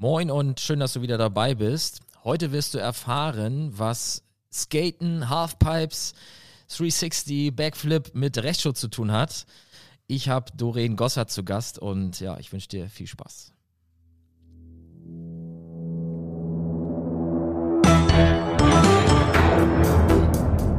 Moin und schön, dass du wieder dabei bist. Heute wirst du erfahren, was Skaten, Halfpipes, 360, Backflip mit Rechtsschutz zu tun hat. Ich habe Doreen Gossert zu Gast und ja, ich wünsche dir viel Spaß.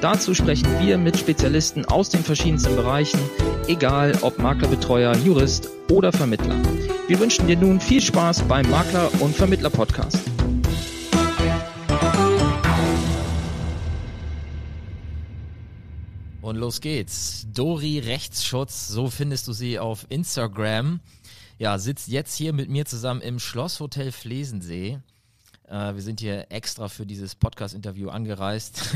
Dazu sprechen wir mit Spezialisten aus den verschiedensten Bereichen, egal ob Maklerbetreuer, Jurist oder Vermittler. Wir wünschen dir nun viel Spaß beim Makler- und Vermittler-Podcast. Und los geht's. Dori Rechtsschutz, so findest du sie auf Instagram. Ja, sitzt jetzt hier mit mir zusammen im Schlosshotel Flesensee. Äh, wir sind hier extra für dieses Podcast-Interview angereist.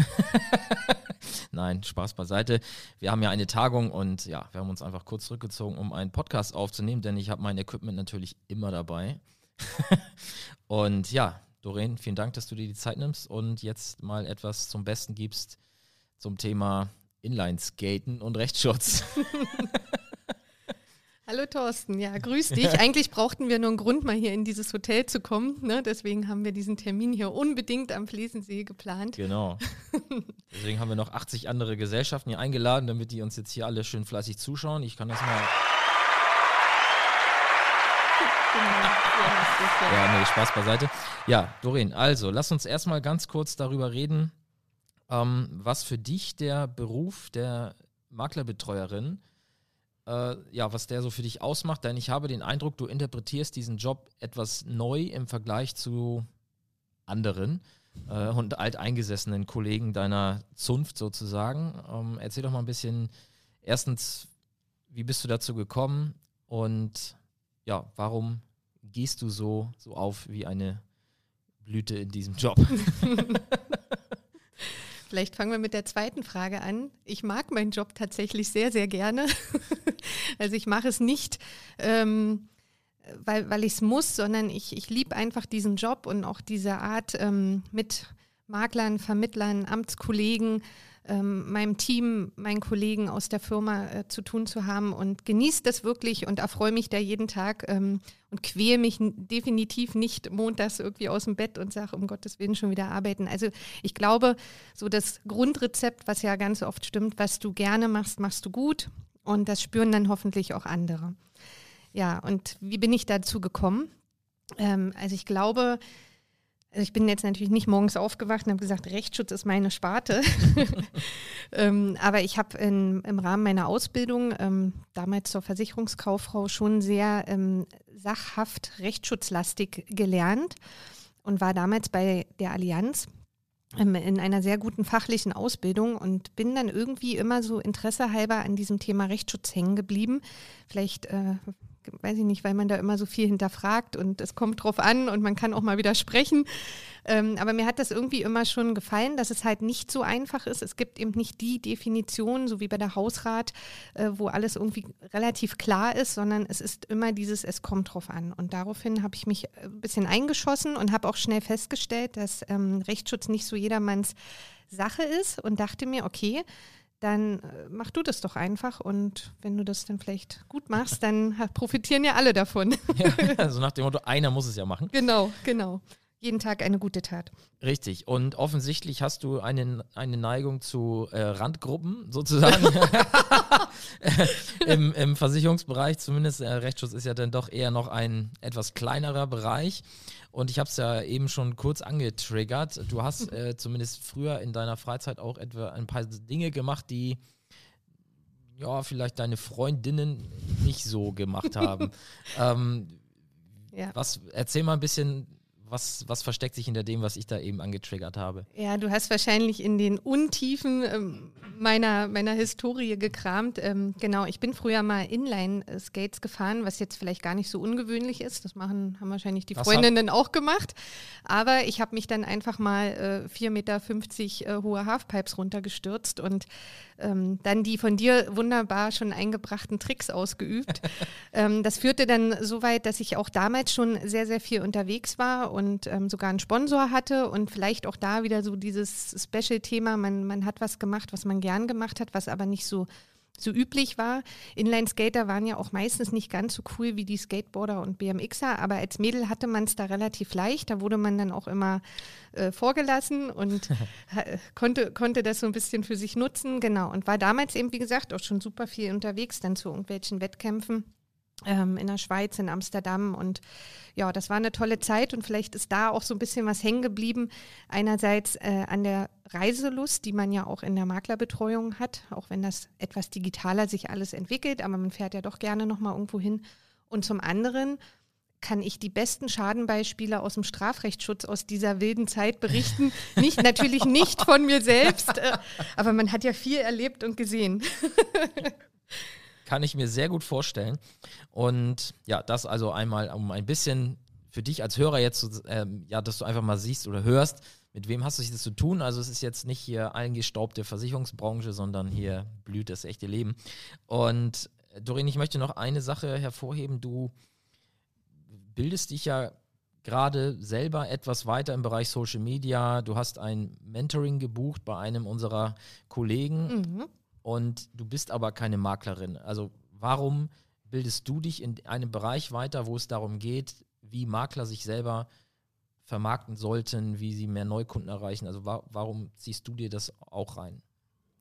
Nein, Spaß beiseite. Wir haben ja eine Tagung und ja, wir haben uns einfach kurz zurückgezogen, um einen Podcast aufzunehmen, denn ich habe mein Equipment natürlich immer dabei. und ja, Doreen, vielen Dank, dass du dir die Zeit nimmst und jetzt mal etwas zum Besten gibst zum Thema Inline-Skaten und Rechtsschutz. Hallo Thorsten, ja, grüß dich. Eigentlich brauchten wir nur einen Grund, mal hier in dieses Hotel zu kommen. Ne? Deswegen haben wir diesen Termin hier unbedingt am Flesensee geplant. Genau. Deswegen haben wir noch 80 andere Gesellschaften hier eingeladen, damit die uns jetzt hier alle schön fleißig zuschauen. Ich kann das mal. Genau. Ja, nee, Spaß beiseite. Ja, Doreen, also lass uns erstmal ganz kurz darüber reden, ähm, was für dich der Beruf der Maklerbetreuerin ist äh, ja, was der so für dich ausmacht, denn ich habe den Eindruck, du interpretierst diesen Job etwas neu im Vergleich zu anderen äh, und alteingesessenen Kollegen deiner Zunft sozusagen. Ähm, erzähl doch mal ein bisschen, erstens, wie bist du dazu gekommen und ja, warum gehst du so, so auf wie eine Blüte in diesem Job? Vielleicht fangen wir mit der zweiten Frage an. Ich mag meinen Job tatsächlich sehr, sehr gerne. also ich mache es nicht, ähm, weil, weil ich es muss, sondern ich, ich liebe einfach diesen Job und auch diese Art ähm, mit Maklern, Vermittlern, Amtskollegen ähm, meinem Team, meinen Kollegen aus der Firma äh, zu tun zu haben und genieße das wirklich und erfreue mich da jeden Tag ähm, und quäle mich definitiv nicht montags irgendwie aus dem Bett und sage, um Gottes Willen schon wieder arbeiten. Also ich glaube, so das Grundrezept, was ja ganz oft stimmt, was du gerne machst, machst du gut und das spüren dann hoffentlich auch andere. Ja, und wie bin ich dazu gekommen? Ähm, also ich glaube, also ich bin jetzt natürlich nicht morgens aufgewacht und habe gesagt, Rechtsschutz ist meine Sparte. ähm, aber ich habe im Rahmen meiner Ausbildung, ähm, damals zur Versicherungskauffrau, schon sehr ähm, sachhaft rechtsschutzlastig gelernt und war damals bei der Allianz ähm, in einer sehr guten fachlichen Ausbildung und bin dann irgendwie immer so interessehalber an diesem Thema Rechtsschutz hängen geblieben. Vielleicht äh, weiß ich nicht, weil man da immer so viel hinterfragt und es kommt drauf an und man kann auch mal widersprechen. Ähm, aber mir hat das irgendwie immer schon gefallen, dass es halt nicht so einfach ist. Es gibt eben nicht die Definition, so wie bei der Hausrat, äh, wo alles irgendwie relativ klar ist, sondern es ist immer dieses, es kommt drauf an. Und daraufhin habe ich mich ein bisschen eingeschossen und habe auch schnell festgestellt, dass ähm, Rechtsschutz nicht so jedermanns Sache ist und dachte mir, okay, dann äh, mach du das doch einfach und wenn du das dann vielleicht gut machst, dann profitieren ja alle davon. Ja, also nach dem Motto, einer muss es ja machen. Genau, genau. Jeden Tag eine gute Tat. Richtig. Und offensichtlich hast du eine, eine Neigung zu äh, Randgruppen sozusagen. Im, Im Versicherungsbereich zumindest. Der Rechtsschutz ist ja dann doch eher noch ein etwas kleinerer Bereich. Und ich habe es ja eben schon kurz angetriggert. Du hast äh, zumindest früher in deiner Freizeit auch etwa ein paar Dinge gemacht, die ja vielleicht deine Freundinnen nicht so gemacht haben. ähm, ja. Was erzähl mal ein bisschen, was, was versteckt sich hinter dem, was ich da eben angetriggert habe? Ja, du hast wahrscheinlich in den Untiefen ähm, meiner, meiner Historie gekramt. Ähm, genau, ich bin früher mal Inline-Skates gefahren, was jetzt vielleicht gar nicht so ungewöhnlich ist. Das machen, haben wahrscheinlich die was Freundinnen hat? auch gemacht. Aber ich habe mich dann einfach mal äh, 4,50 Meter äh, hohe Halfpipes runtergestürzt und ähm, dann die von dir wunderbar schon eingebrachten Tricks ausgeübt. ähm, das führte dann so weit, dass ich auch damals schon sehr, sehr viel unterwegs war und ähm, sogar einen Sponsor hatte und vielleicht auch da wieder so dieses Special-Thema, man, man hat was gemacht, was man gern gemacht hat, was aber nicht so so üblich war. Inline-Skater waren ja auch meistens nicht ganz so cool wie die Skateboarder und BMXer, aber als Mädel hatte man es da relativ leicht. Da wurde man dann auch immer äh, vorgelassen und konnte, konnte das so ein bisschen für sich nutzen. Genau. Und war damals eben, wie gesagt, auch schon super viel unterwegs, dann zu irgendwelchen Wettkämpfen ähm, in der Schweiz, in Amsterdam. Und ja, das war eine tolle Zeit und vielleicht ist da auch so ein bisschen was hängen geblieben. Einerseits äh, an der Reiselust, die man ja auch in der Maklerbetreuung hat, auch wenn das etwas digitaler sich alles entwickelt, aber man fährt ja doch gerne nochmal irgendwo hin. Und zum anderen kann ich die besten Schadenbeispiele aus dem Strafrechtsschutz aus dieser wilden Zeit berichten. Nicht, natürlich nicht von mir selbst, äh, aber man hat ja viel erlebt und gesehen. Kann ich mir sehr gut vorstellen. Und ja, das also einmal, um ein bisschen für dich als Hörer jetzt, ähm, ja, dass du einfach mal siehst oder hörst, mit wem hast du das zu tun? Also es ist jetzt nicht hier eingestaubte Versicherungsbranche, sondern hier blüht das echte Leben. Und äh, Doreen, ich möchte noch eine Sache hervorheben. Du bildest dich ja gerade selber etwas weiter im Bereich Social Media. Du hast ein Mentoring gebucht bei einem unserer Kollegen. Mhm und du bist aber keine Maklerin. Also warum bildest du dich in einem Bereich weiter, wo es darum geht, wie Makler sich selber vermarkten sollten, wie sie mehr Neukunden erreichen? Also wa warum ziehst du dir das auch rein?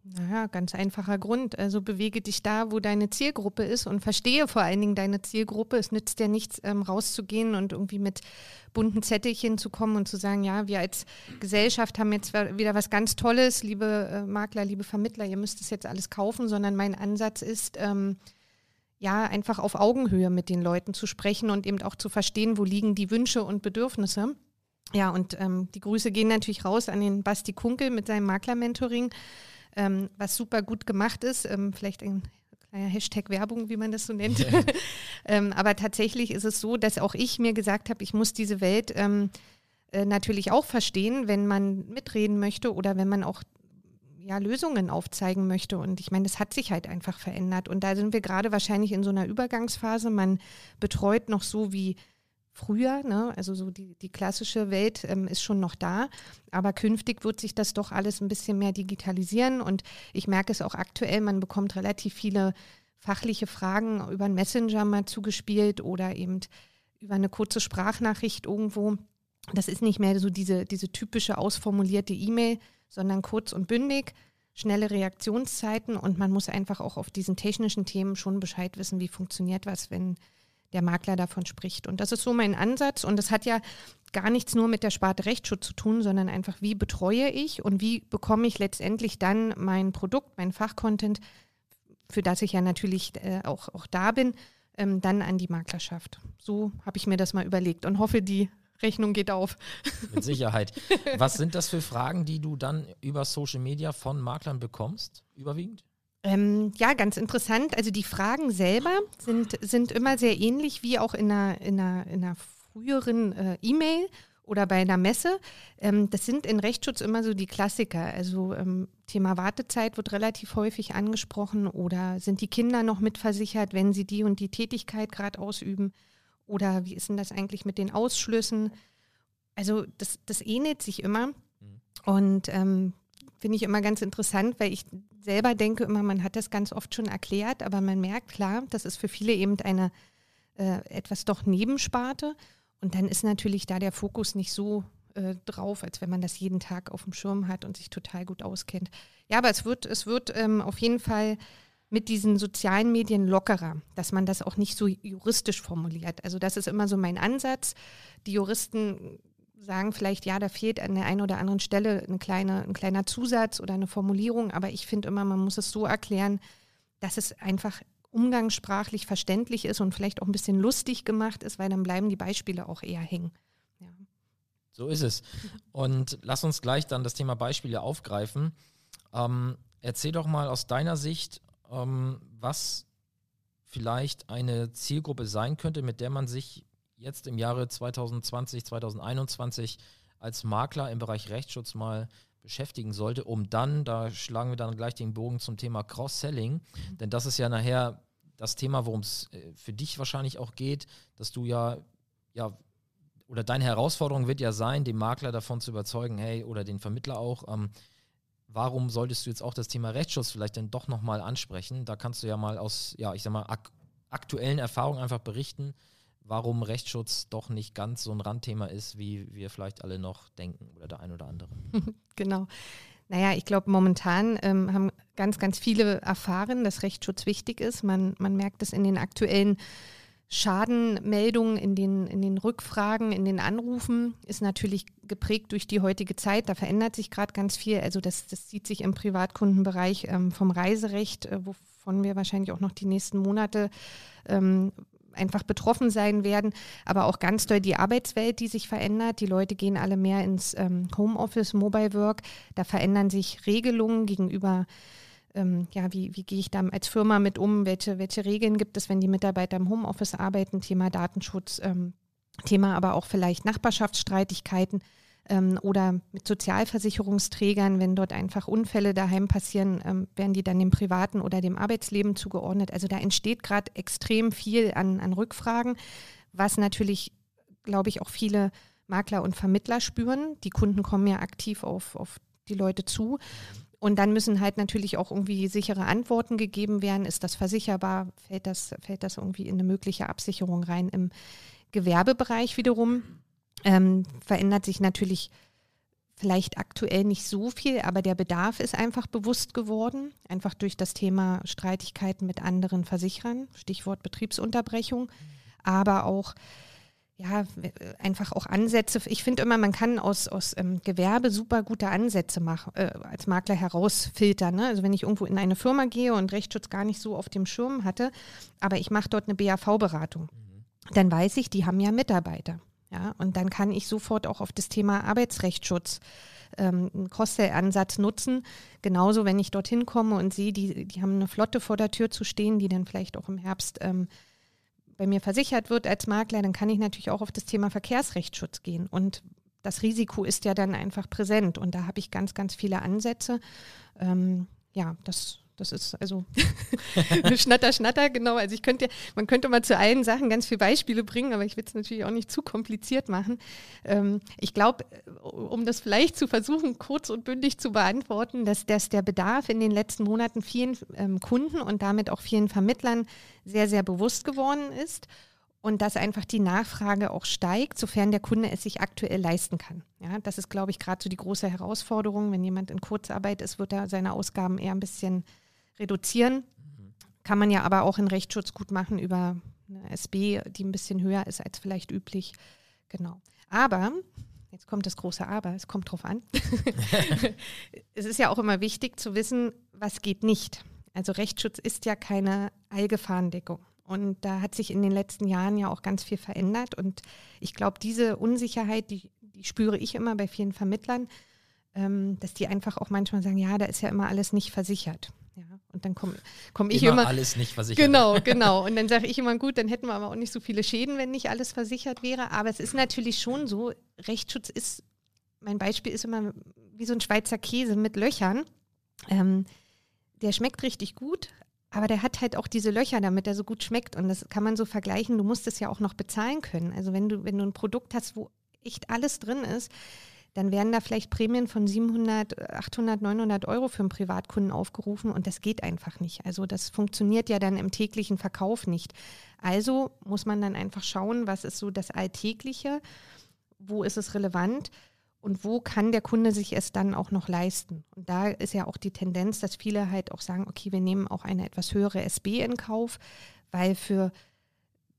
Naja, ganz einfacher Grund. Also bewege dich da, wo deine Zielgruppe ist und verstehe vor allen Dingen deine Zielgruppe. Es nützt dir nichts, ähm, rauszugehen und irgendwie mit bunten Zettelchen zu kommen und zu sagen, ja, wir als Gesellschaft haben jetzt wieder was ganz Tolles, liebe äh, Makler, liebe Vermittler, ihr müsst es jetzt alles kaufen, sondern mein Ansatz ist, ähm, ja, einfach auf Augenhöhe mit den Leuten zu sprechen und eben auch zu verstehen, wo liegen die Wünsche und Bedürfnisse. Ja, und ähm, die Grüße gehen natürlich raus an den Basti Kunkel mit seinem Makler-Mentoring ähm, was super gut gemacht ist. Ähm, vielleicht ein kleiner Hashtag Werbung, wie man das so nennt. Yeah. ähm, aber tatsächlich ist es so, dass auch ich mir gesagt habe, ich muss diese Welt ähm, äh, natürlich auch verstehen, wenn man mitreden möchte oder wenn man auch ja, Lösungen aufzeigen möchte. Und ich meine, das hat sich halt einfach verändert. Und da sind wir gerade wahrscheinlich in so einer Übergangsphase. Man betreut noch so wie früher. Ne? Also so die, die klassische Welt ähm, ist schon noch da. Aber künftig wird sich das doch alles ein bisschen mehr digitalisieren. Und ich merke es auch aktuell, man bekommt relativ viele fachliche Fragen über einen Messenger mal zugespielt oder eben über eine kurze Sprachnachricht irgendwo. Das ist nicht mehr so diese, diese typische ausformulierte E-Mail, sondern kurz und bündig, schnelle Reaktionszeiten und man muss einfach auch auf diesen technischen Themen schon Bescheid wissen, wie funktioniert was, wenn der Makler davon spricht. Und das ist so mein Ansatz. Und das hat ja gar nichts nur mit der Sparte Rechtsschutz zu tun, sondern einfach, wie betreue ich und wie bekomme ich letztendlich dann mein Produkt, mein Fachcontent, für das ich ja natürlich äh, auch, auch da bin, ähm, dann an die Maklerschaft. So habe ich mir das mal überlegt und hoffe, die Rechnung geht auf. Mit Sicherheit. Was sind das für Fragen, die du dann über Social Media von Maklern bekommst, überwiegend? Ähm, ja, ganz interessant. Also die Fragen selber sind, sind immer sehr ähnlich wie auch in einer, in einer, in einer früheren äh, E-Mail oder bei einer Messe. Ähm, das sind in Rechtsschutz immer so die Klassiker. Also ähm, Thema Wartezeit wird relativ häufig angesprochen oder sind die Kinder noch mitversichert, wenn sie die und die Tätigkeit gerade ausüben? Oder wie ist denn das eigentlich mit den Ausschlüssen? Also das, das ähnelt sich immer. Mhm. Und ähm, finde ich immer ganz interessant, weil ich selber denke immer, man hat das ganz oft schon erklärt, aber man merkt, klar, das ist für viele eben eine äh, etwas doch Nebensparte. Und dann ist natürlich da der Fokus nicht so äh, drauf, als wenn man das jeden Tag auf dem Schirm hat und sich total gut auskennt. Ja, aber es wird, es wird ähm, auf jeden Fall mit diesen sozialen Medien lockerer, dass man das auch nicht so juristisch formuliert. Also das ist immer so mein Ansatz. Die Juristen sagen vielleicht, ja, da fehlt an der einen oder anderen Stelle eine kleine, ein kleiner Zusatz oder eine Formulierung, aber ich finde immer, man muss es so erklären, dass es einfach umgangssprachlich verständlich ist und vielleicht auch ein bisschen lustig gemacht ist, weil dann bleiben die Beispiele auch eher hängen. Ja. So ist es. Und lass uns gleich dann das Thema Beispiele aufgreifen. Ähm, erzähl doch mal aus deiner Sicht, ähm, was vielleicht eine Zielgruppe sein könnte, mit der man sich jetzt im Jahre 2020, 2021 als Makler im Bereich Rechtsschutz mal beschäftigen sollte, um dann, da schlagen wir dann gleich den Bogen zum Thema Cross-Selling, mhm. denn das ist ja nachher das Thema, worum es äh, für dich wahrscheinlich auch geht, dass du ja, ja, oder deine Herausforderung wird ja sein, den Makler davon zu überzeugen, hey, oder den Vermittler auch, ähm, warum solltest du jetzt auch das Thema Rechtsschutz vielleicht dann doch nochmal ansprechen? Da kannst du ja mal aus, ja, ich sag mal, ak aktuellen Erfahrungen einfach berichten, warum Rechtsschutz doch nicht ganz so ein Randthema ist, wie wir vielleicht alle noch denken oder der ein oder andere. genau. Naja, ich glaube, momentan ähm, haben ganz, ganz viele erfahren, dass Rechtsschutz wichtig ist. Man, man merkt es in den aktuellen Schadenmeldungen, in den, in den Rückfragen, in den Anrufen, ist natürlich geprägt durch die heutige Zeit. Da verändert sich gerade ganz viel. Also das, das sieht sich im Privatkundenbereich ähm, vom Reiserecht, äh, wovon wir wahrscheinlich auch noch die nächsten Monate ähm, einfach betroffen sein werden, aber auch ganz doll die Arbeitswelt, die sich verändert. Die Leute gehen alle mehr ins ähm, Homeoffice, Mobile Work. Da verändern sich Regelungen gegenüber ähm, ja, wie, wie gehe ich da als Firma mit um? Welche, welche Regeln gibt es, wenn die Mitarbeiter im Homeoffice arbeiten? Thema Datenschutz, ähm, Thema aber auch vielleicht Nachbarschaftsstreitigkeiten ähm, oder mit Sozialversicherungsträgern, wenn dort einfach Unfälle daheim passieren, ähm, werden die dann dem privaten oder dem Arbeitsleben zugeordnet. Also da entsteht gerade extrem viel an, an Rückfragen, was natürlich, glaube ich, auch viele Makler und Vermittler spüren. Die Kunden kommen ja aktiv auf, auf die Leute zu. Und dann müssen halt natürlich auch irgendwie sichere Antworten gegeben werden. Ist das versicherbar? Fällt das, fällt das irgendwie in eine mögliche Absicherung rein? Im Gewerbebereich wiederum ähm, verändert sich natürlich vielleicht aktuell nicht so viel, aber der Bedarf ist einfach bewusst geworden, einfach durch das Thema Streitigkeiten mit anderen Versicherern, Stichwort Betriebsunterbrechung, aber auch ja, einfach auch Ansätze. Ich finde immer, man kann aus, aus ähm, Gewerbe super gute Ansätze machen, äh, als Makler herausfiltern. Ne? Also wenn ich irgendwo in eine Firma gehe und Rechtsschutz gar nicht so auf dem Schirm hatte, aber ich mache dort eine BAV-Beratung, mhm. dann weiß ich, die haben ja Mitarbeiter. Ja, und dann kann ich sofort auch auf das Thema Arbeitsrechtsschutz ähm, einen Cross-Sell-Ansatz nutzen. Genauso, wenn ich dorthin komme und sehe, die, die haben eine Flotte vor der Tür zu stehen, die dann vielleicht auch im Herbst ähm, bei mir versichert wird als Makler, dann kann ich natürlich auch auf das Thema Verkehrsrechtsschutz gehen. Und das Risiko ist ja dann einfach präsent. Und da habe ich ganz, ganz viele Ansätze. Ähm, ja, das das ist also Schnatter, Schnatter, genau. Also ich könnte, man könnte mal zu allen Sachen ganz viele Beispiele bringen, aber ich will es natürlich auch nicht zu kompliziert machen. Ähm, ich glaube, um das vielleicht zu versuchen, kurz und bündig zu beantworten, dass, dass der Bedarf in den letzten Monaten vielen ähm, Kunden und damit auch vielen Vermittlern sehr, sehr bewusst geworden ist und dass einfach die Nachfrage auch steigt, sofern der Kunde es sich aktuell leisten kann. Ja, das ist, glaube ich, gerade so die große Herausforderung. Wenn jemand in Kurzarbeit ist, wird er seine Ausgaben eher ein bisschen reduzieren. Kann man ja aber auch in Rechtsschutz gut machen über eine SB, die ein bisschen höher ist als vielleicht üblich. Genau. Aber, jetzt kommt das große Aber, es kommt drauf an. es ist ja auch immer wichtig zu wissen, was geht nicht. Also Rechtsschutz ist ja keine Allgefahrendeckung. Und da hat sich in den letzten Jahren ja auch ganz viel verändert. Und ich glaube, diese Unsicherheit, die, die spüre ich immer bei vielen Vermittlern, ähm, dass die einfach auch manchmal sagen, ja, da ist ja immer alles nicht versichert. Und dann komme komm ich immer, immer. alles nicht versichert. Genau, genau. Und dann sage ich immer, gut, dann hätten wir aber auch nicht so viele Schäden, wenn nicht alles versichert wäre. Aber es ist natürlich schon so, Rechtsschutz ist, mein Beispiel ist immer wie so ein Schweizer Käse mit Löchern. Ähm, der schmeckt richtig gut, aber der hat halt auch diese Löcher, damit er so gut schmeckt. Und das kann man so vergleichen. Du musst es ja auch noch bezahlen können. Also wenn du, wenn du ein Produkt hast, wo echt alles drin ist, dann werden da vielleicht Prämien von 700, 800, 900 Euro für einen Privatkunden aufgerufen und das geht einfach nicht. Also das funktioniert ja dann im täglichen Verkauf nicht. Also muss man dann einfach schauen, was ist so das Alltägliche, wo ist es relevant und wo kann der Kunde sich es dann auch noch leisten. Und da ist ja auch die Tendenz, dass viele halt auch sagen, okay, wir nehmen auch eine etwas höhere SB in Kauf, weil für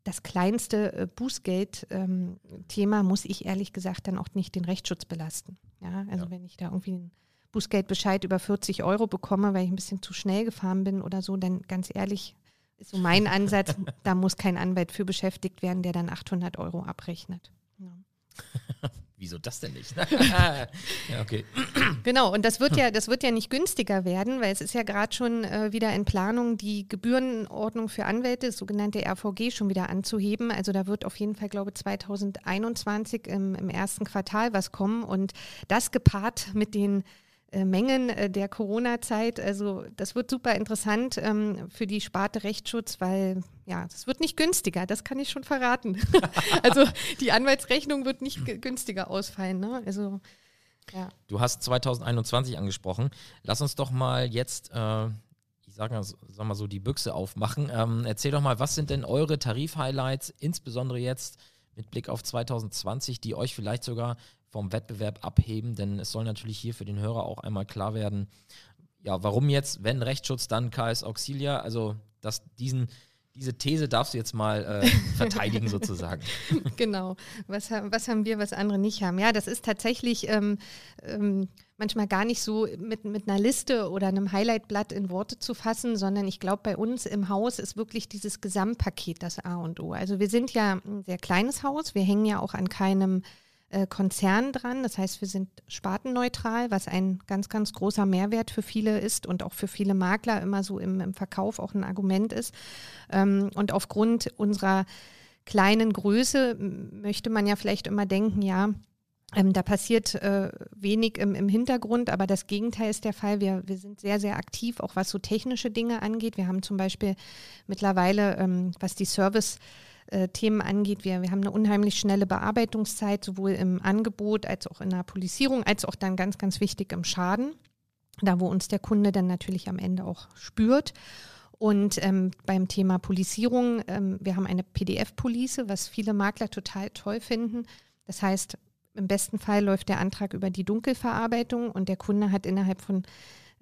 das kleinste äh, Bußgeld-Thema ähm, muss ich ehrlich gesagt dann auch nicht den Rechtsschutz belasten. Ja, also ja. wenn ich da irgendwie einen Bußgeldbescheid über 40 Euro bekomme, weil ich ein bisschen zu schnell gefahren bin oder so, dann ganz ehrlich ist so mein Ansatz, da muss kein Anwalt für beschäftigt werden, der dann 800 Euro abrechnet. Ja. Wieso das denn nicht? ja, okay. Genau, und das wird ja, das wird ja nicht günstiger werden, weil es ist ja gerade schon äh, wieder in Planung, die Gebührenordnung für Anwälte, das sogenannte RVG, schon wieder anzuheben. Also da wird auf jeden Fall, glaube ich, 2021 im, im ersten Quartal was kommen. Und das gepaart mit den Mengen äh, der Corona-Zeit. Also das wird super interessant ähm, für die Sparte Rechtsschutz, weil ja, es wird nicht günstiger, das kann ich schon verraten. also die Anwaltsrechnung wird nicht günstiger ausfallen. Ne? Also ja. Du hast 2021 angesprochen. Lass uns doch mal jetzt, äh, ich sage mal, sag mal so, die Büchse aufmachen. Ähm, erzähl doch mal, was sind denn eure Tarif-Highlights, insbesondere jetzt mit Blick auf 2020, die euch vielleicht sogar vom Wettbewerb abheben, denn es soll natürlich hier für den Hörer auch einmal klar werden, ja, warum jetzt, wenn Rechtsschutz, dann KS Auxilia, also dass diesen diese These darfst du jetzt mal äh, verteidigen sozusagen. Genau. Was, was, haben wir, was andere nicht haben? Ja, das ist tatsächlich ähm, ähm, manchmal gar nicht so mit, mit einer Liste oder einem Highlightblatt in Worte zu fassen, sondern ich glaube, bei uns im Haus ist wirklich dieses Gesamtpaket das A und O. Also wir sind ja ein sehr kleines Haus, wir hängen ja auch an keinem äh, Konzern dran. Das heißt, wir sind spartenneutral, was ein ganz, ganz großer Mehrwert für viele ist und auch für viele Makler immer so im, im Verkauf auch ein Argument ist. Ähm, und aufgrund unserer kleinen Größe möchte man ja vielleicht immer denken, ja, ähm, da passiert äh, wenig im, im, Hintergrund, aber das Gegenteil ist der Fall. Wir, wir sind sehr, sehr aktiv, auch was so technische Dinge angeht. Wir haben zum Beispiel mittlerweile, ähm, was die Service- äh, Themen angeht. Wir, wir haben eine unheimlich schnelle Bearbeitungszeit, sowohl im Angebot als auch in der Polisierung, als auch dann ganz, ganz wichtig im Schaden, da wo uns der Kunde dann natürlich am Ende auch spürt. Und ähm, beim Thema Polisierung, ähm, wir haben eine PDF-Police, was viele Makler total toll finden. Das heißt, im besten Fall läuft der Antrag über die Dunkelverarbeitung und der Kunde hat innerhalb von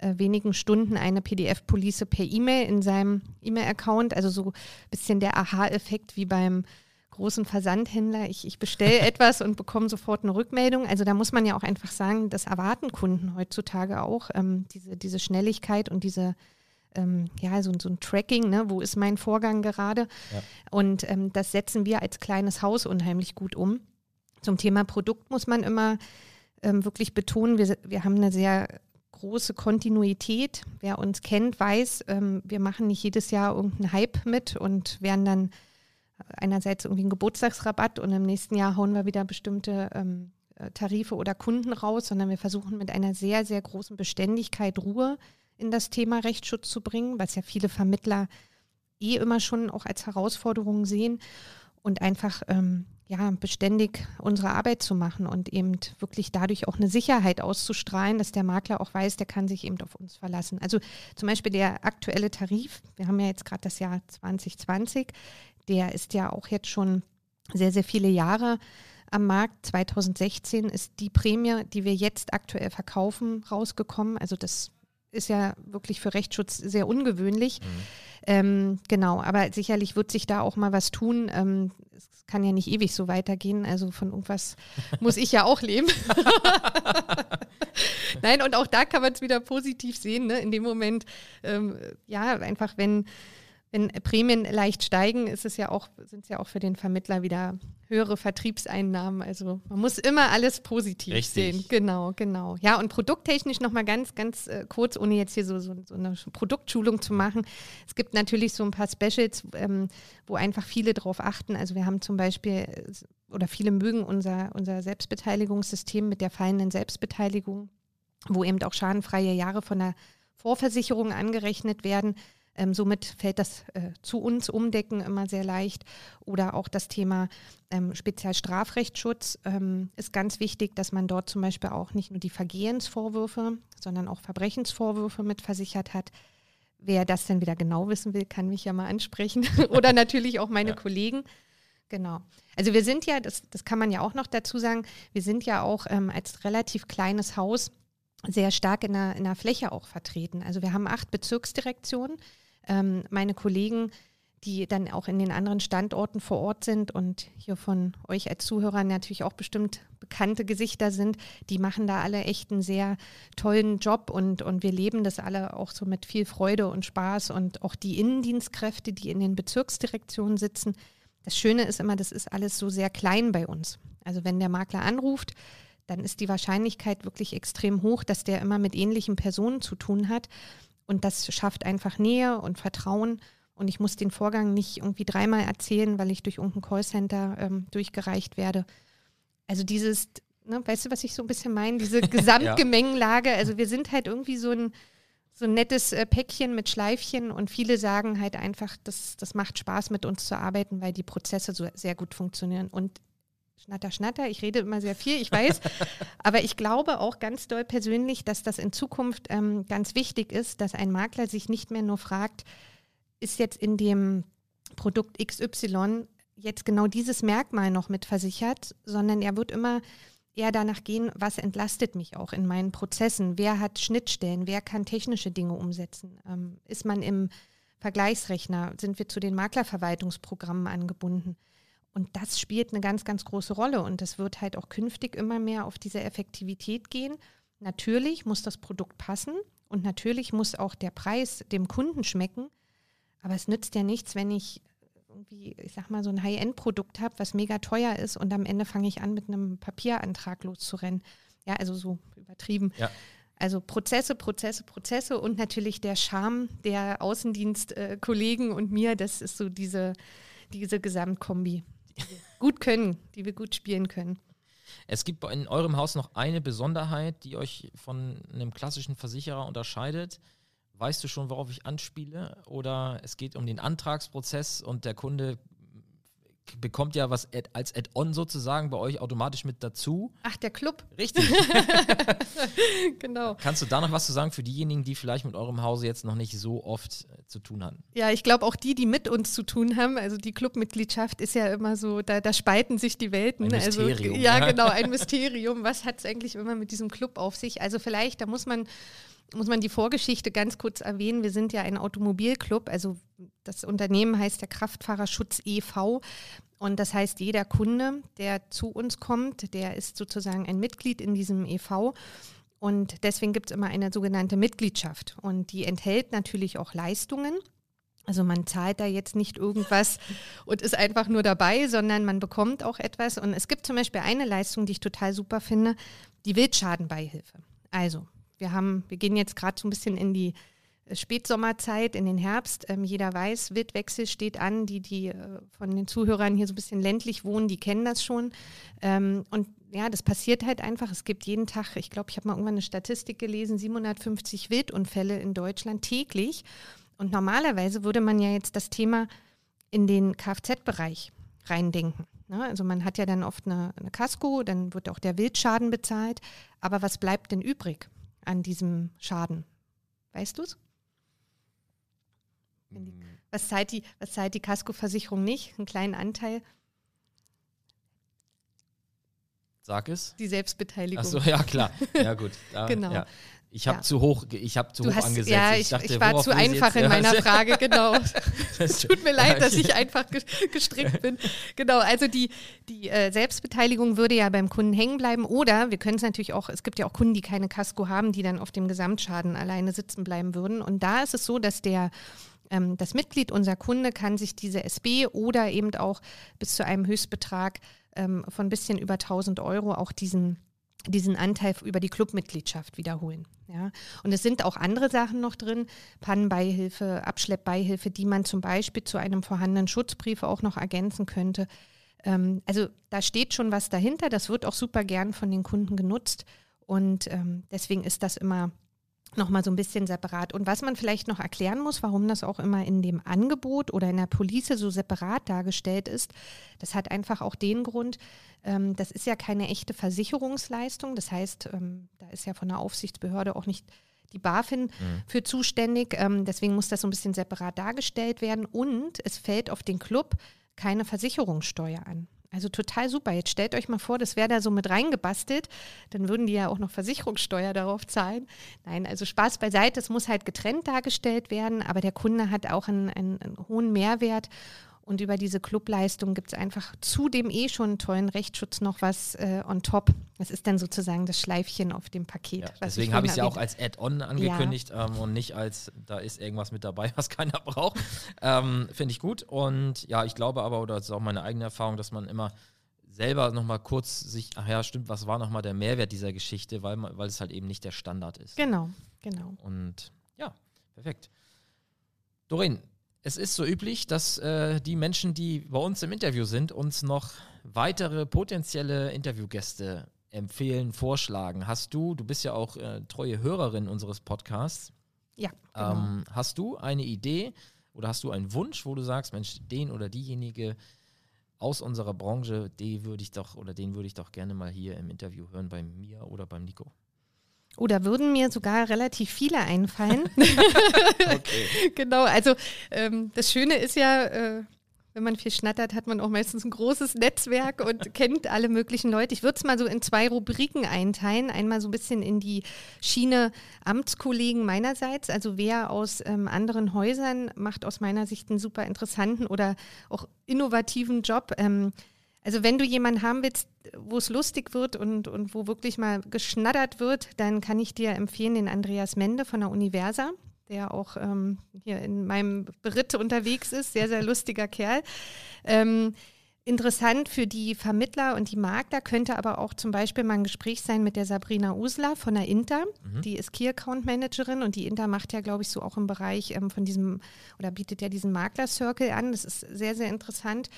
äh, wenigen Stunden eine PDF-Police per E-Mail in seinem E-Mail-Account. Also so ein bisschen der Aha-Effekt wie beim großen Versandhändler. Ich, ich bestelle etwas und bekomme sofort eine Rückmeldung. Also da muss man ja auch einfach sagen, das erwarten Kunden heutzutage auch, ähm, diese, diese Schnelligkeit und diese ähm, ja, so, so, ein Tracking, ne? wo ist mein Vorgang gerade? Ja. Und ähm, das setzen wir als kleines Haus unheimlich gut um. Zum Thema Produkt muss man immer ähm, wirklich betonen, wir, wir haben eine sehr große Kontinuität. Wer uns kennt, weiß, ähm, wir machen nicht jedes Jahr irgendeinen Hype mit und werden dann einerseits irgendwie einen Geburtstagsrabatt und im nächsten Jahr hauen wir wieder bestimmte ähm, äh, Tarife oder Kunden raus, sondern wir versuchen mit einer sehr, sehr großen Beständigkeit Ruhe in das Thema Rechtsschutz zu bringen, was ja viele Vermittler eh immer schon auch als Herausforderung sehen und einfach ähm, ja, beständig unsere Arbeit zu machen und eben wirklich dadurch auch eine Sicherheit auszustrahlen, dass der Makler auch weiß, der kann sich eben auf uns verlassen. Also zum Beispiel der aktuelle Tarif, wir haben ja jetzt gerade das Jahr 2020, der ist ja auch jetzt schon sehr, sehr viele Jahre am Markt. 2016 ist die Prämie, die wir jetzt aktuell verkaufen, rausgekommen. Also das ist ja wirklich für Rechtsschutz sehr ungewöhnlich. Mhm. Ähm, genau, aber sicherlich wird sich da auch mal was tun. Ähm, es kann ja nicht ewig so weitergehen. Also von irgendwas muss ich ja auch leben. Nein, und auch da kann man es wieder positiv sehen. Ne? In dem Moment, ähm, ja, einfach wenn wenn Prämien leicht steigen, ist es ja auch, sind es ja auch für den Vermittler wieder höhere Vertriebseinnahmen. Also man muss immer alles positiv Richtig. sehen. Genau, genau. Ja, und produkttechnisch nochmal ganz, ganz äh, kurz, ohne jetzt hier so, so, so, eine Produktschulung zu machen. Es gibt natürlich so ein paar Specials, ähm, wo einfach viele drauf achten. Also wir haben zum Beispiel, äh, oder viele mögen unser, unser Selbstbeteiligungssystem mit der fallenden Selbstbeteiligung, wo eben auch schadenfreie Jahre von der Vorversicherung angerechnet werden. Ähm, somit fällt das äh, zu uns umdecken immer sehr leicht. Oder auch das Thema ähm, Spezialstrafrechtsschutz ähm, ist ganz wichtig, dass man dort zum Beispiel auch nicht nur die Vergehensvorwürfe, sondern auch Verbrechensvorwürfe mit versichert hat. Wer das denn wieder genau wissen will, kann mich ja mal ansprechen. Oder natürlich auch meine ja. Kollegen. Genau. Also wir sind ja, das, das kann man ja auch noch dazu sagen, wir sind ja auch ähm, als relativ kleines Haus sehr stark in der, in der Fläche auch vertreten. Also wir haben acht Bezirksdirektionen ähm, meine Kollegen, die dann auch in den anderen Standorten vor Ort sind und hier von euch als Zuhörern natürlich auch bestimmt bekannte Gesichter sind, die machen da alle echt einen sehr tollen Job und, und wir leben das alle auch so mit viel Freude und Spaß und auch die Innendienstkräfte, die in den Bezirksdirektionen sitzen. Das Schöne ist immer, das ist alles so sehr klein bei uns. Also wenn der Makler anruft, dann ist die Wahrscheinlichkeit wirklich extrem hoch, dass der immer mit ähnlichen Personen zu tun hat. Und das schafft einfach Nähe und Vertrauen. Und ich muss den Vorgang nicht irgendwie dreimal erzählen, weil ich durch irgendein Callcenter ähm, durchgereicht werde. Also dieses, ne, weißt du, was ich so ein bisschen meine? Diese Gesamtgemengenlage. Also wir sind halt irgendwie so ein, so ein nettes äh, Päckchen mit Schleifchen und viele sagen halt einfach, das, das macht Spaß mit uns zu arbeiten, weil die Prozesse so sehr gut funktionieren. Und Schnatter, schnatter, ich rede immer sehr viel, ich weiß. aber ich glaube auch ganz doll persönlich, dass das in Zukunft ähm, ganz wichtig ist, dass ein Makler sich nicht mehr nur fragt, ist jetzt in dem Produkt XY jetzt genau dieses Merkmal noch mit versichert, sondern er wird immer eher danach gehen, was entlastet mich auch in meinen Prozessen, wer hat Schnittstellen, wer kann technische Dinge umsetzen, ähm, ist man im Vergleichsrechner, sind wir zu den Maklerverwaltungsprogrammen angebunden. Und das spielt eine ganz, ganz große Rolle. Und das wird halt auch künftig immer mehr auf diese Effektivität gehen. Natürlich muss das Produkt passen und natürlich muss auch der Preis dem Kunden schmecken. Aber es nützt ja nichts, wenn ich irgendwie, ich sag mal, so ein High-End-Produkt habe, was mega teuer ist und am Ende fange ich an, mit einem Papierantrag loszurennen. Ja, also so übertrieben. Ja. Also Prozesse, Prozesse, Prozesse und natürlich der Charme der Außendienstkollegen und mir, das ist so diese, diese Gesamtkombi gut können, die wir gut spielen können. Es gibt in eurem Haus noch eine Besonderheit, die euch von einem klassischen Versicherer unterscheidet. Weißt du schon, worauf ich anspiele? Oder es geht um den Antragsprozess und der Kunde bekommt ja was als Add-on sozusagen bei euch automatisch mit dazu. Ach, der Club. Richtig. genau. Kannst du da noch was zu sagen für diejenigen, die vielleicht mit eurem Hause jetzt noch nicht so oft äh, zu tun hatten? Ja, ich glaube auch die, die mit uns zu tun haben, also die Clubmitgliedschaft ist ja immer so, da, da spalten sich die Welten. Ein also, Mysterium. Also, ja, genau, ein Mysterium. Was hat es eigentlich immer mit diesem Club auf sich? Also vielleicht, da muss man muss man die Vorgeschichte ganz kurz erwähnen. Wir sind ja ein Automobilclub, also das Unternehmen heißt der Kraftfahrerschutz e.V. Und das heißt, jeder Kunde, der zu uns kommt, der ist sozusagen ein Mitglied in diesem e.V. Und deswegen gibt es immer eine sogenannte Mitgliedschaft. Und die enthält natürlich auch Leistungen. Also man zahlt da jetzt nicht irgendwas und ist einfach nur dabei, sondern man bekommt auch etwas. Und es gibt zum Beispiel eine Leistung, die ich total super finde, die Wildschadenbeihilfe. Also wir haben, wir gehen jetzt gerade so ein bisschen in die Spätsommerzeit, in den Herbst. Ähm, jeder weiß, Wildwechsel steht an. Die, die äh, von den Zuhörern hier so ein bisschen ländlich wohnen, die kennen das schon. Ähm, und ja, das passiert halt einfach. Es gibt jeden Tag, ich glaube, ich habe mal irgendwann eine Statistik gelesen, 750 Wildunfälle in Deutschland täglich. Und normalerweise würde man ja jetzt das Thema in den Kfz-Bereich reindenken. Ne? Also man hat ja dann oft eine, eine Kasko, dann wird auch der Wildschaden bezahlt. Aber was bleibt denn übrig an diesem Schaden? Weißt du es? Hm. was zahlt die, was zahlt die Kaskoversicherung nicht? Einen kleinen Anteil? Sag es. Die Selbstbeteiligung. Achso, ja, klar. Ja, gut. Da, genau. Ja. Ich habe ja. zu hoch, ich habe zu du hoch hast, angesetzt. Ja, ich, ich, dachte, ich war zu einfach in meiner Frage, genau. es tut mir leid, dass ich einfach gestrickt bin. Genau, also die, die äh, Selbstbeteiligung würde ja beim Kunden hängen bleiben. Oder wir können es natürlich auch, es gibt ja auch Kunden, die keine Casco haben, die dann auf dem Gesamtschaden alleine sitzen bleiben würden. Und da ist es so, dass der ähm, das Mitglied, unser Kunde, kann sich diese SB oder eben auch bis zu einem Höchstbetrag ähm, von ein bisschen über 1000 Euro auch diesen diesen Anteil über die Clubmitgliedschaft wiederholen. Ja. Und es sind auch andere Sachen noch drin, Pannenbeihilfe, Abschleppbeihilfe, die man zum Beispiel zu einem vorhandenen Schutzbrief auch noch ergänzen könnte. Ähm, also da steht schon was dahinter, das wird auch super gern von den Kunden genutzt und ähm, deswegen ist das immer nochmal so ein bisschen separat. Und was man vielleicht noch erklären muss, warum das auch immer in dem Angebot oder in der Police so separat dargestellt ist, das hat einfach auch den Grund, ähm, das ist ja keine echte Versicherungsleistung. Das heißt, ähm, da ist ja von der Aufsichtsbehörde auch nicht die BaFin mhm. für zuständig. Ähm, deswegen muss das so ein bisschen separat dargestellt werden. Und es fällt auf den Club keine Versicherungssteuer an. Also total super. Jetzt stellt euch mal vor, das wäre da so mit reingebastelt. Dann würden die ja auch noch Versicherungssteuer darauf zahlen. Nein, also Spaß beiseite. Es muss halt getrennt dargestellt werden, aber der Kunde hat auch einen, einen, einen hohen Mehrwert. Und über diese Clubleistung gibt es einfach zu dem eh schon tollen Rechtsschutz noch was äh, on top. Das ist dann sozusagen das Schleifchen auf dem Paket. Ja, deswegen habe ich es ja auch als Add-on angekündigt ja. ähm, und nicht als, da ist irgendwas mit dabei, was keiner braucht. ähm, Finde ich gut. Und ja, ich glaube aber, oder das ist auch meine eigene Erfahrung, dass man immer selber nochmal kurz sich, ach ja, stimmt, was war nochmal der Mehrwert dieser Geschichte, weil, weil es halt eben nicht der Standard ist. Genau, genau. Und ja, perfekt. Doreen, es ist so üblich, dass äh, die Menschen, die bei uns im Interview sind, uns noch weitere potenzielle Interviewgäste empfehlen, vorschlagen. Hast du, du bist ja auch äh, treue Hörerin unseres Podcasts. Ja. Genau. Ähm, hast du eine Idee oder hast du einen Wunsch, wo du sagst, Mensch, den oder diejenige aus unserer Branche, die würde ich doch oder den würde ich doch gerne mal hier im Interview hören bei mir oder beim Nico? Oder oh, würden mir sogar relativ viele einfallen. okay. genau, also ähm, das Schöne ist ja, äh, wenn man viel schnattert, hat man auch meistens ein großes Netzwerk und kennt alle möglichen Leute. Ich würde es mal so in zwei Rubriken einteilen. Einmal so ein bisschen in die Schiene Amtskollegen meinerseits. Also wer aus ähm, anderen Häusern macht aus meiner Sicht einen super interessanten oder auch innovativen Job. Ähm, also wenn du jemanden haben willst, wo es lustig wird und, und wo wirklich mal geschnattert wird, dann kann ich dir empfehlen den Andreas Mende von der Universa der auch ähm, hier in meinem Beritt unterwegs ist. Sehr, sehr lustiger Kerl. Ähm, Interessant für die Vermittler und die Makler könnte aber auch zum Beispiel mal ein Gespräch sein mit der Sabrina Usler von der Inter. Mhm. Die ist Key Account Managerin und die Inter macht ja, glaube ich, so auch im Bereich ähm, von diesem oder bietet ja diesen Makler-Circle an. Das ist sehr, sehr interessant.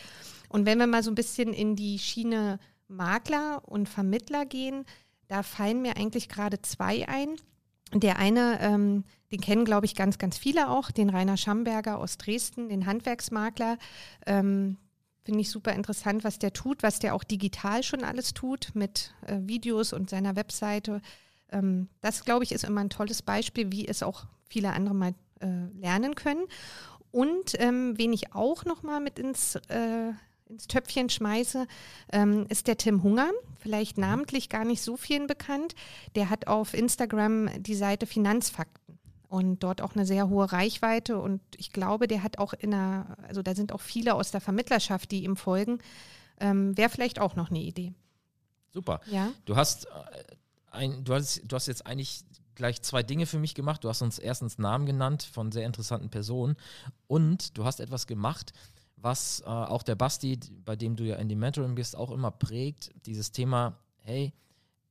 Und wenn wir mal so ein bisschen in die Schiene Makler und Vermittler gehen, da fallen mir eigentlich gerade zwei ein. Der eine, ähm, den kennen, glaube ich, ganz, ganz viele auch, den Rainer Schamberger aus Dresden, den Handwerksmakler. Ähm, Finde ich super interessant, was der tut, was der auch digital schon alles tut mit äh, Videos und seiner Webseite. Ähm, das, glaube ich, ist immer ein tolles Beispiel, wie es auch viele andere mal äh, lernen können. Und ähm, wen ich auch noch mal mit ins äh, ins Töpfchen schmeiße, ähm, ist der Tim Hunger. Vielleicht mhm. namentlich gar nicht so vielen bekannt. Der hat auf Instagram die Seite Finanzfakten und dort auch eine sehr hohe Reichweite. Und ich glaube, der hat auch in einer, also da sind auch viele aus der Vermittlerschaft, die ihm folgen. Ähm, Wäre vielleicht auch noch eine Idee. Super. Ja. Du hast äh, ein, du hast, du hast jetzt eigentlich gleich zwei Dinge für mich gemacht. Du hast uns erstens Namen genannt von sehr interessanten Personen und du hast etwas gemacht, was äh, auch der Basti, bei dem du ja in dem Mentoring bist, auch immer prägt, dieses Thema, hey,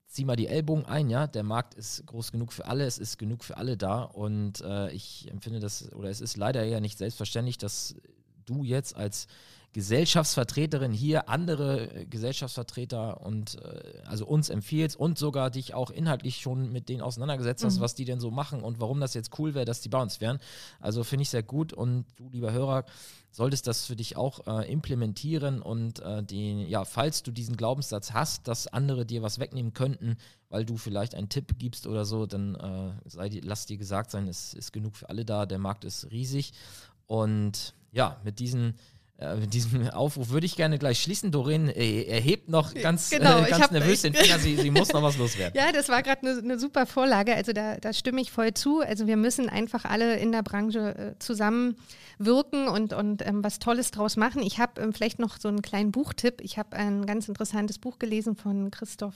zieh mal die Ellbogen ein, ja, der Markt ist groß genug für alle, es ist genug für alle da und äh, ich empfinde das, oder es ist leider ja nicht selbstverständlich, dass du jetzt als Gesellschaftsvertreterin hier andere äh, Gesellschaftsvertreter und äh, also uns empfiehlst und sogar dich auch inhaltlich schon mit denen auseinandergesetzt hast, mhm. was die denn so machen und warum das jetzt cool wäre, dass die bei uns wären. Also finde ich sehr gut und du, lieber Hörer, solltest das für dich auch äh, implementieren und äh, den, ja, falls du diesen Glaubenssatz hast, dass andere dir was wegnehmen könnten, weil du vielleicht einen Tipp gibst oder so, dann äh, sei, lass dir gesagt sein, es ist genug für alle da, der Markt ist riesig und ja, mit diesen äh, mit diesem Aufruf würde ich gerne gleich schließen. Doreen äh, erhebt noch ganz, genau, äh, ganz nervös den Finger, sie, sie muss noch was loswerden. Ja, das war gerade eine ne super Vorlage. Also da, da stimme ich voll zu. Also wir müssen einfach alle in der Branche äh, zusammenwirken und, und ähm, was Tolles draus machen. Ich habe ähm, vielleicht noch so einen kleinen Buchtipp. Ich habe ein ganz interessantes Buch gelesen von Christoph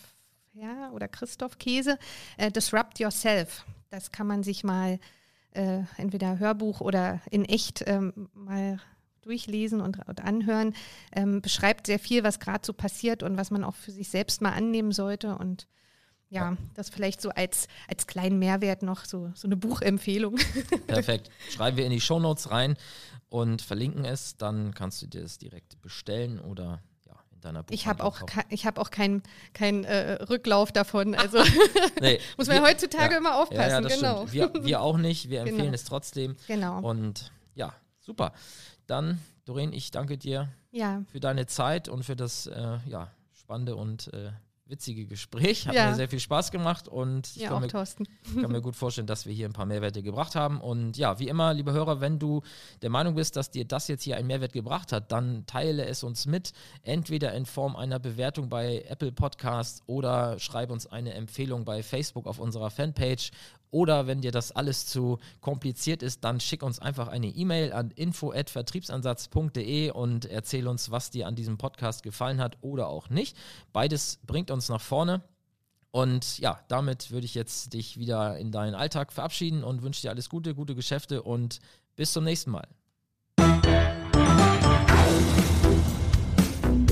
ja, oder Christoph Käse, äh, Disrupt Yourself. Das kann man sich mal äh, entweder Hörbuch oder in echt ähm, mal durchlesen und, und anhören, ähm, beschreibt sehr viel, was gerade so passiert und was man auch für sich selbst mal annehmen sollte. Und ja, ja. das vielleicht so als, als kleinen Mehrwert noch, so, so eine Buchempfehlung. Perfekt. Schreiben wir in die Shownotes rein und verlinken es, dann kannst du dir das direkt bestellen oder deiner Ich habe auch, ich hab auch keinen kein, äh, Rücklauf davon. Also nee, muss man wir, heutzutage ja, immer aufpassen. Ja, ja, genau. Wir, wir, auch nicht. Wir empfehlen genau. es trotzdem. Genau. Und ja, super. Dann, Doreen, ich danke dir ja. für deine Zeit und für das äh, ja, spannende und äh, witzige Gespräch. Hat ja. mir sehr viel Spaß gemacht und ich ja, kann, mir, kann, mir, gut vorstellen, dass wir hier ein paar Mehrwerte gebracht haben. Und ja, wie immer, liebe Hörer, wenn du der Meinung bist, dass dir das jetzt hier einen Mehrwert gebracht hat, dann teile es uns mit, entweder in Form einer Bewertung bei Apple Podcasts oder schreibe uns eine Empfehlung bei Facebook auf unserer Fanpage oder wenn dir das alles zu kompliziert ist, dann schick uns einfach eine E-Mail an info@vertriebsansatz.de und erzähl uns, was dir an diesem Podcast gefallen hat oder auch nicht. Beides bringt uns nach vorne. Und ja, damit würde ich jetzt dich wieder in deinen Alltag verabschieden und wünsche dir alles Gute, gute Geschäfte und bis zum nächsten Mal.